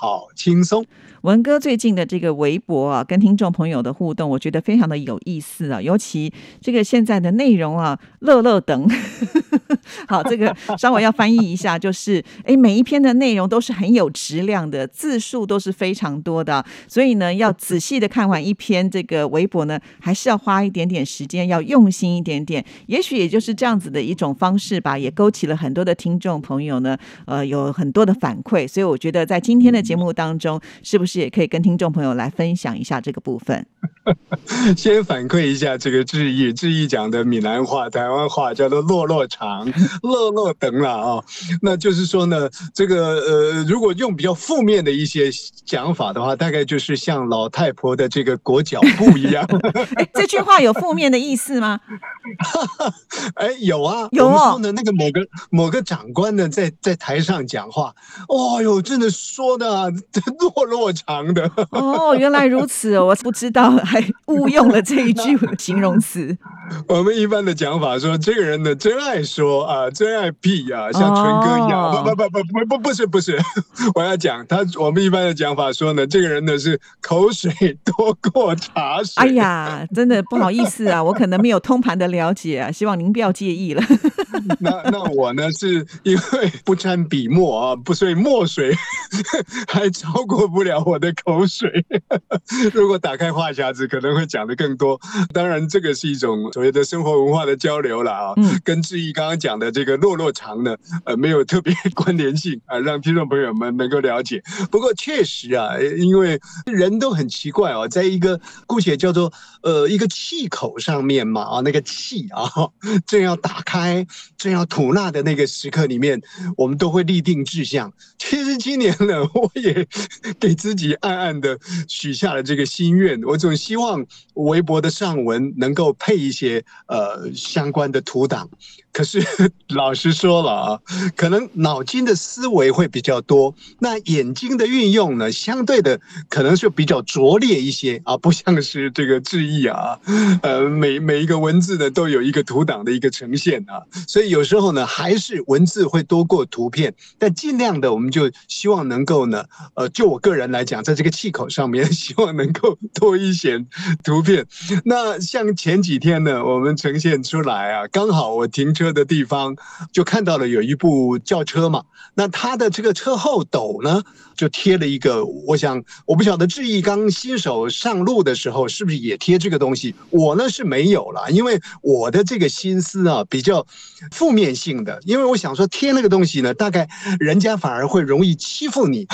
好轻松。文哥最近的这个微博啊，跟听众朋友的互动，我觉得非常的有意思啊。尤其这个现在的内容啊，乐乐等，好，这个稍微要翻译一下，就是哎，每一篇的内容都是很有质量的，字数都是非常多的，所以呢，要仔细的看完一篇这个微博呢，还是要花一点点时间，要用心一点点。也许也就是这样子的一种方式吧，也勾起了很多的听众朋友呢，呃，有很多的反馈。所以我觉得在今天的节目当中，是不是也可以跟听众朋友来分享一下这个部分？先反馈一下这个志毅，志毅讲的闽南话、台湾话叫做“落落长”、“落落等”了啊。那就是说呢，这个呃，如果用比较负面的一些讲法的话，大概就是像老太婆的这个裹脚布一样。哎，这句话有负面的意思吗？哎，有啊，有哦我们说呢，那个某个某个长官呢，在在台上讲话，哦哟，真的说的啊，落落长的。哦，原来如此哦，我不知道，还误用了这一句 形容词。我们一般的讲法说，这个人的真爱说啊，真爱屁啊，像纯哥一样。哦不不不不不不不是不是，我要讲他，我们一般的讲法说呢，这个人呢是口水多过茶水。哎，呀，真的不好意思啊，我可能没有通盘的了解啊，希望您不要介意了。那那我呢是因为不沾笔墨啊，不所以墨水还超过不了我的口水。如果打开话匣子，可能会讲的更多。当然，这个是一种所谓的生活文化的交流了啊，嗯跟志毅刚刚讲的这个落落长呢，呃，没有特别关联性 啊，让听众朋友们能够了解。不过确实啊，因为人都很奇怪哦，在一个姑且叫做呃一个气口上面嘛啊，那个气啊，正要打开、正要吐纳的那个时刻里面，我们都会立定志向。其实今年呢，我 也给自己暗暗的许下了这个心愿，我总希望微博的上文能够配一些呃相关的图档。可是 老实说了啊，可能脑筋的思维会比较多，那眼睛的运用呢，相对的可能是比较拙劣一些啊，不像是这个志毅啊，呃，每每一个文字呢都有一个图档的一个呈现啊，所以有时候呢还是文字会多过图片，但尽量的我们就希望能够呢，呃，就我个人来讲，在这个气口上面，希望能够多一些图片。那像前几天呢，我们呈现出来啊，刚好我停车的地方就看到了有一部轿车嘛，那它的这个车后斗呢，就贴了一个，我想我不晓得志毅刚新手上路的时候是不是也贴这个东西，我呢是没有了，因为我的这个心思啊比较负面性的，因为我想说贴那个东西呢，大概人家反而会容易欺负你，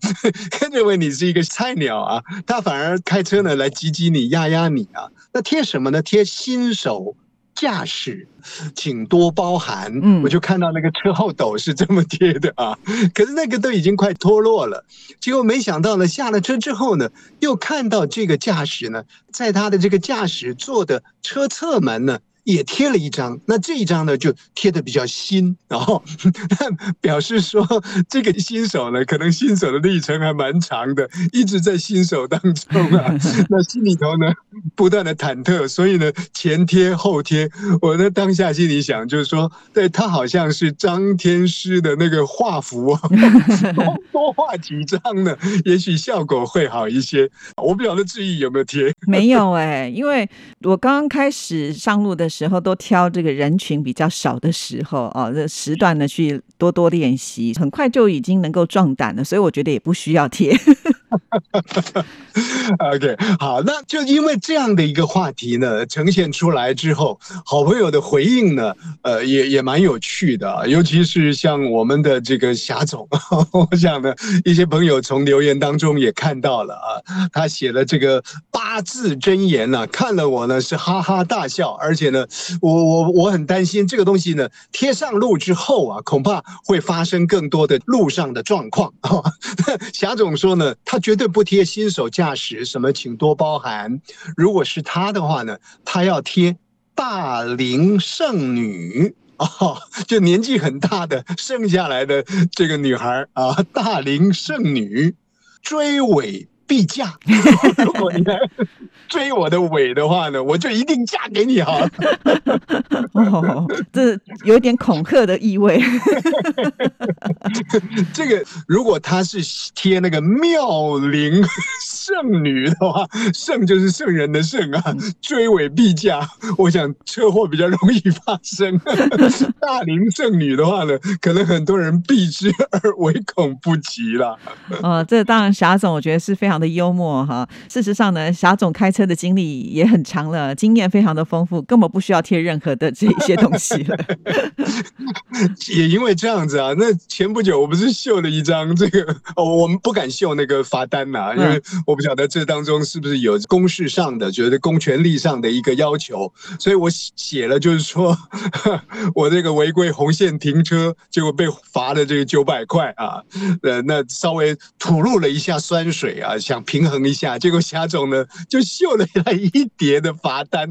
认为你是一个菜鸟啊，他反而开车呢来挤挤你、压压你啊。那贴什么呢？贴新手驾驶，请多包涵。嗯我就看到那个车后斗是这么贴的啊，可是那个都已经快脱落了。结果没想到呢，下了车之后呢，又看到这个驾驶呢，在他的这个驾驶座的车侧门呢。也贴了一张，那这一张呢就贴的比较新，然后 表示说这个新手呢，可能新手的历程还蛮长的，一直在新手当中啊，那心里头呢不断的忐忑，所以呢前贴后贴，我呢当下心里想就是说，对他好像是张天师的那个画符 多画几张呢，也许效果会好一些。我不晓得志毅有没有贴，没有哎、因为我刚刚开始上路的时候，都挑这个人群比较少的时候哦，这时段呢去多多练习，很快就已经能够壮胆了，所以我觉得也不需要贴。哈哈哈 OK，好，那就因为这样的一个话题呢，呈现出来之后，好朋友的回应呢，呃，也也蛮有趣的，尤其是像我们的这个霞总，我想呢，一些朋友从留言当中也看到了啊，他写了这个八字真言呢，看了我呢是哈哈大笑，而且呢，我我我很担心这个东西呢，贴上路之后啊，恐怕会发生更多的路上的状况。霞总说呢，他他绝对不贴新手驾驶什么，请多包涵。如果是他的话呢，他要贴大龄剩女啊，就年纪很大的剩下来的这个女孩啊，大龄剩女追尾。必嫁，如果你来追我的尾的话呢，我就一定嫁给你哈。哦，这有点恐吓的意味。这个如果他是贴那个妙龄剩女的话，剩就是圣人的圣啊，追尾必驾，我想车祸比较容易发生。大龄剩女的话呢，可能很多人避之而唯恐不及了。呃，这当然霞总，我觉得是非常。的幽默哈，事实上呢，霞总开车的经历也很长了，经验非常的丰富，根本不需要贴任何的这些东西了。也因为这样子啊，那前不久我不是秀了一张这个哦，我们不敢秀那个罚单呐，因为我不晓得这当中是不是有公事上的，觉得公权力上的一个要求，所以我写了，就是说 我这个违规红线停车，结果被罚了这个九百块啊，呃，那稍微吐露了一下酸水啊。想平衡一下，结果霞总呢就秀了一叠的罚单。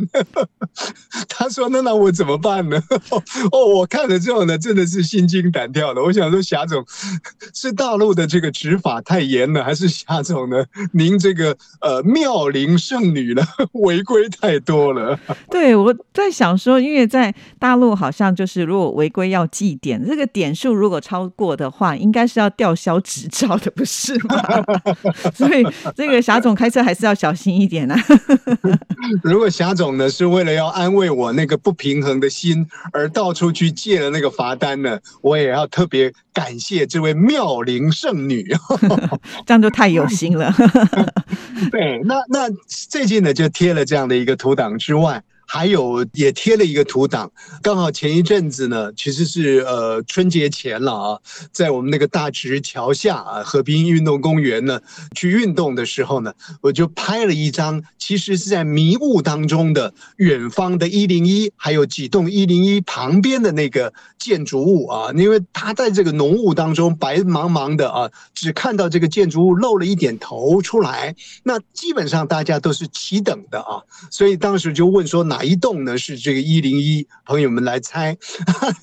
他说：“那那我怎么办呢？” 哦，我看了之后呢，真的是心惊胆跳的。我想说，霞总是大陆的这个执法太严了，还是霞总呢？您这个呃妙龄剩女呢 违规太多了。对，我在想说，因为在大陆好像就是如果违规要记点，这个点数如果超过的话，应该是要吊销执照的，不是吗？所以。这个霞总开车还是要小心一点啊。如果霞总呢是为了要安慰我那个不平衡的心而到处去借了那个罚单呢，我也要特别感谢这位妙龄剩女，这样就太有心了。对，那那最近呢就贴了这样的一个图档之外。还有也贴了一个图档，刚好前一阵子呢，其实是呃春节前了啊，在我们那个大直桥下啊，河滨运动公园呢，去运动的时候呢，我就拍了一张，其实是在迷雾当中的远方的一零一，还有几栋一零一旁边的那个建筑物啊，因为它在这个浓雾当中白茫茫的啊，只看到这个建筑物露了一点头出来，那基本上大家都是齐等的啊，所以当时就问说哪？一栋呢是这个一零一，朋友们来猜。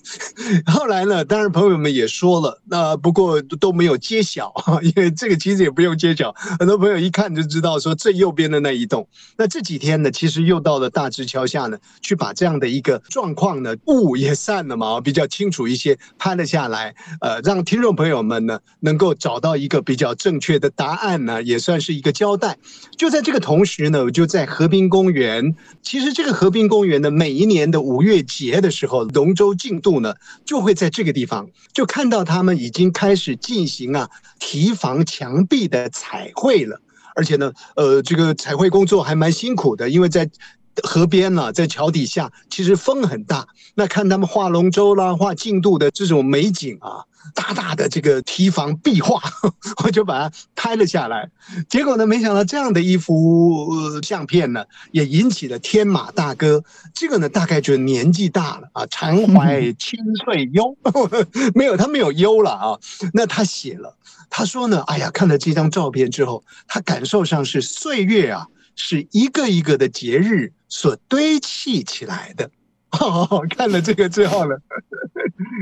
后来呢，当然朋友们也说了，那不过都没有揭晓，因为这个其实也不用揭晓，很多朋友一看就知道说最右边的那一栋。那这几天呢，其实又到了大直桥下呢，去把这样的一个状况呢，雾也散了嘛，比较清楚一些，拍了下来，呃，让听众朋友们呢能够找到一个比较正确的答案呢，也算是一个交代。就在这个同时呢，我就在河滨公园，其实这个河。滨公园的每一年的五月节的时候，龙舟竞渡呢，就会在这个地方就看到他们已经开始进行啊提防墙壁的彩绘了，而且呢，呃，这个彩绘工作还蛮辛苦的，因为在河边呢，在桥底下，其实风很大，那看他们画龙舟啦、画竞渡的这种美景啊。大大的这个提防壁画，我就把它拍了下来。结果呢，没想到这样的一幅相片呢，也引起了天马大哥。这个呢，大概就年纪大了啊，常怀千岁忧。没有，他没有忧了啊。那他写了，他说呢，哎呀，看了这张照片之后，他感受上是岁月啊，是一个一个的节日所堆砌起来的。看了这个之后呢，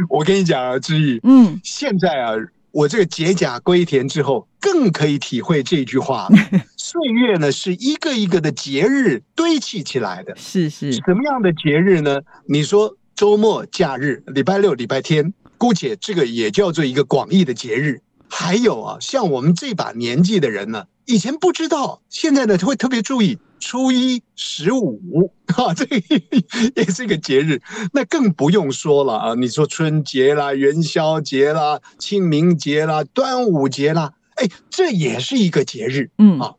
我跟你讲啊，志毅，嗯，现在啊，我这个解甲归田之后，更可以体会这句话：岁月呢是一个一个的节日堆砌起来的。是是，什么样的节日呢？你说周末、假日、礼拜六、礼拜天，姑且这个也叫做一个广义的节日。还有啊，像我们这把年纪的人呢，以前不知道，现在呢会特别注意。初一十五啊，这也是一个节日，那更不用说了啊！你说春节啦、元宵节啦、清明节啦、端午节啦，哎，这也是一个节日，嗯啊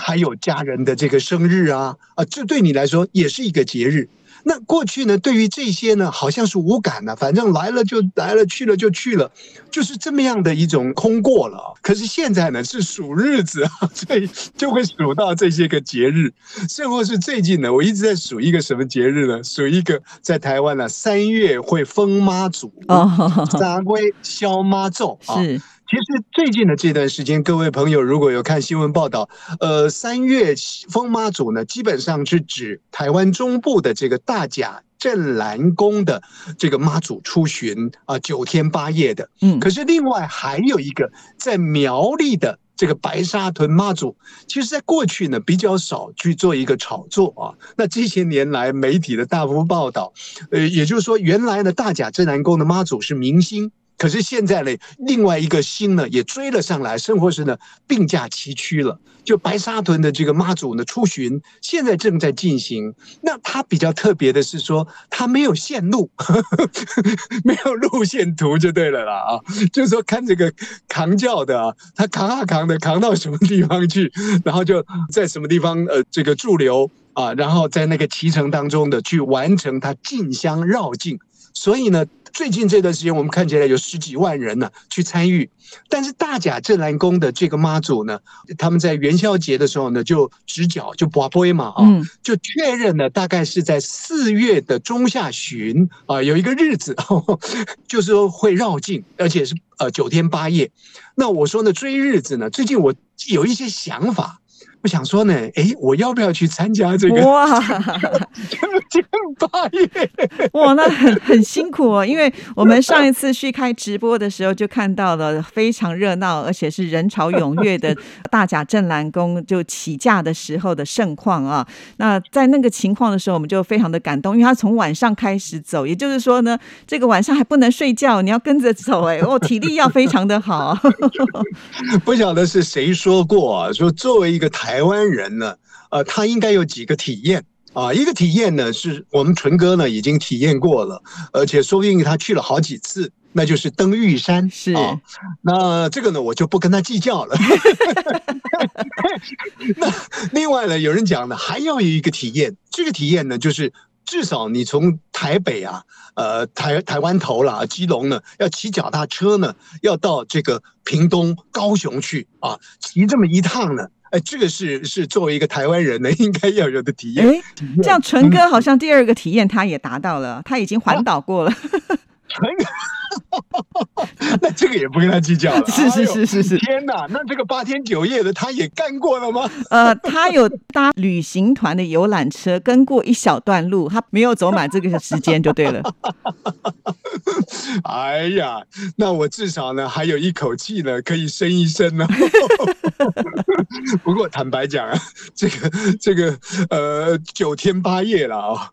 还有家人的这个生日啊，啊，这对你来说也是一个节日。那过去呢，对于这些呢，好像是无感的，反正来了就来了，去了就去了，就是这么样的一种空过了啊。可是现在呢，是数日子啊，所以就会数到这些个节日，甚或是最近呢，我一直在数一个什么节日呢？数一个在台湾呢，三月会封妈祖，哦，三龟消妈咒啊。是其实最近的这段时间，各位朋友如果有看新闻报道，呃，三月风妈祖呢，基本上是指台湾中部的这个大甲镇澜宫的这个妈祖出巡啊，九天八夜的。嗯可是另外还有一个在苗栗的这个白沙屯妈祖，其实在过去呢比较少去做一个炒作啊。那这些年来媒体的大幅报道，呃，也就是说原来呢大甲镇澜宫的妈祖是明星。可是现在呢，另外一个星呢也追了上来，甚或是呢并驾齐驱了。就白沙屯的这个妈祖呢出巡，现在正在进行。那它比较特别的是说，它没有线路，没有路线图就对了啦啊。就是说看这个扛轿的啊，他扛啊扛的，扛到什么地方去，然后就在什么地方呃这个驻留啊，然后在那个骑乘当中的去完成他进香绕境。所以呢，最近这段时间我们看起来有十几万人呢、去参与，但是大甲镇澜宫的这个妈祖呢，他们在元宵节的时候呢就直角就拔杯嘛啊，嗯就确认了大概是在四月的中下旬啊，有一个日子，就是说会绕境，而且是呃九天八夜。那我说呢，追日子呢，最近我有一些想法，我想说呢，哎，我要不要去参加这个哇九天八夜？哇，那很很辛苦哦，因为我们上一次去开直播的时候，就看到了非常热闹，而且是人潮踊跃的大甲镇澜宫就起驾的时候的盛况啊。那在那个情况的时候，我们就非常的感动，因为他从晚上开始走，也就是说呢，这个晚上还不能睡觉，你要跟着走，哎，哦，体力要非常的好。不晓得是谁说过啊，说作为一个台湾人呢，呃，他应该有几个体验。啊，一个体验呢，是我们纯哥呢已经体验过了，而且说不定他去了好几次，那就是登玉山。是啊，那这个呢，我就不跟他计较了。那另外呢，有人讲呢，还要有一个体验，这个体验呢，就是至少你从台北啊，呃，台台湾头啦，基隆呢，要骑脚踏车呢，要到这个屏东、高雄去啊，骑这么一趟呢。哎，这个是是作为一个台湾人呢，应该要有的体验。哎，这样纯哥好像第二个体验他也达到了，他已经环岛过了。纯 那这个也不跟他计较了。是是是是是，天哪，那这个八天九夜的他也干过了吗？呃，他有搭旅行团的游览车，跟过一小段路，他没有走满这个时间就对了。哎呀，那我至少呢还有一口气呢，可以生一生呢。不过坦白讲啊，这个这个呃九天八夜了啊、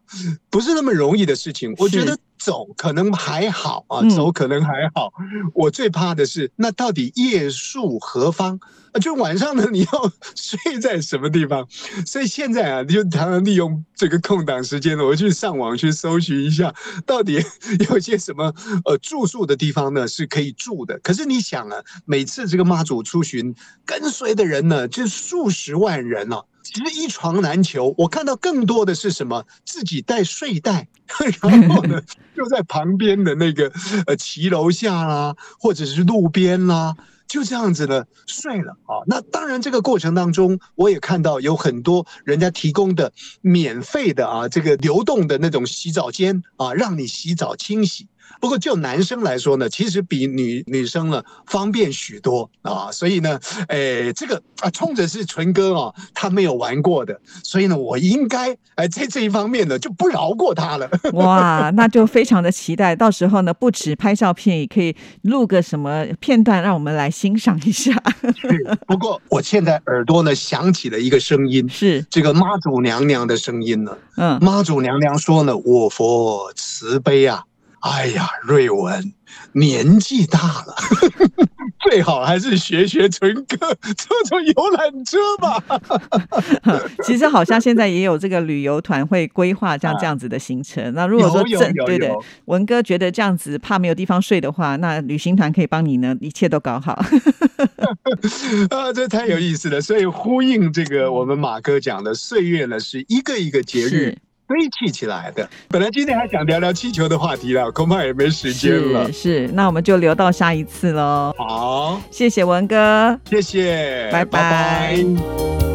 不是那么容易的事情。我觉得走可能还好啊嗯，走可能还好。我最怕的是，那到底夜宿何方？啊，就晚上呢，你要睡在什么地方？所以现在啊，就常常利用这个空档时间呢，我去上网去搜寻一下，到底有些什么呃住宿的地方呢是可以住的。可是你想啊，每次这个妈祖出巡，跟随的人呢就数十万人啊。其实一床难求，我看到更多的是什么？自己带睡袋，然后呢，就在旁边的那个呃骑楼下啦，或者是路边啦，就这样子呢睡了啊。那当然，这个过程当中，我也看到有很多人家提供的免费的啊，这个流动的那种洗澡间啊，让你洗澡清洗。不过就男生来说呢，其实比女女生呢方便许多啊，所以呢，诶，这个啊，冲着是纯哥哦，他没有玩过的，所以呢，我应该哎在这一方面呢就不饶过他了。哇，那就非常的期待，到时候呢，不止拍照片，也可以录个什么片段，让我们来欣赏一下。不过我现在耳朵呢响起了一个声音，是，这个妈祖娘娘的声音呢。嗯，妈祖娘娘说呢：“我佛慈悲啊，哎呀，瑞文年纪大了，最好还是学学纯哥，坐坐游览车吧。其实好像现在也有这个旅游团会规划这样这样子的行程。那如果说正对的，文哥觉得这样子怕没有地方睡的话，那旅行团可以帮你呢，一切都搞好。啊，这太有意思了。所以呼应这个我们马哥讲的岁月呢，是一个一个节日。堆砌起来的。本来今天还想聊聊气球的话题了，恐怕也没时间了。是，那我们就留到下一次喽。好，谢谢文哥，谢谢，拜拜。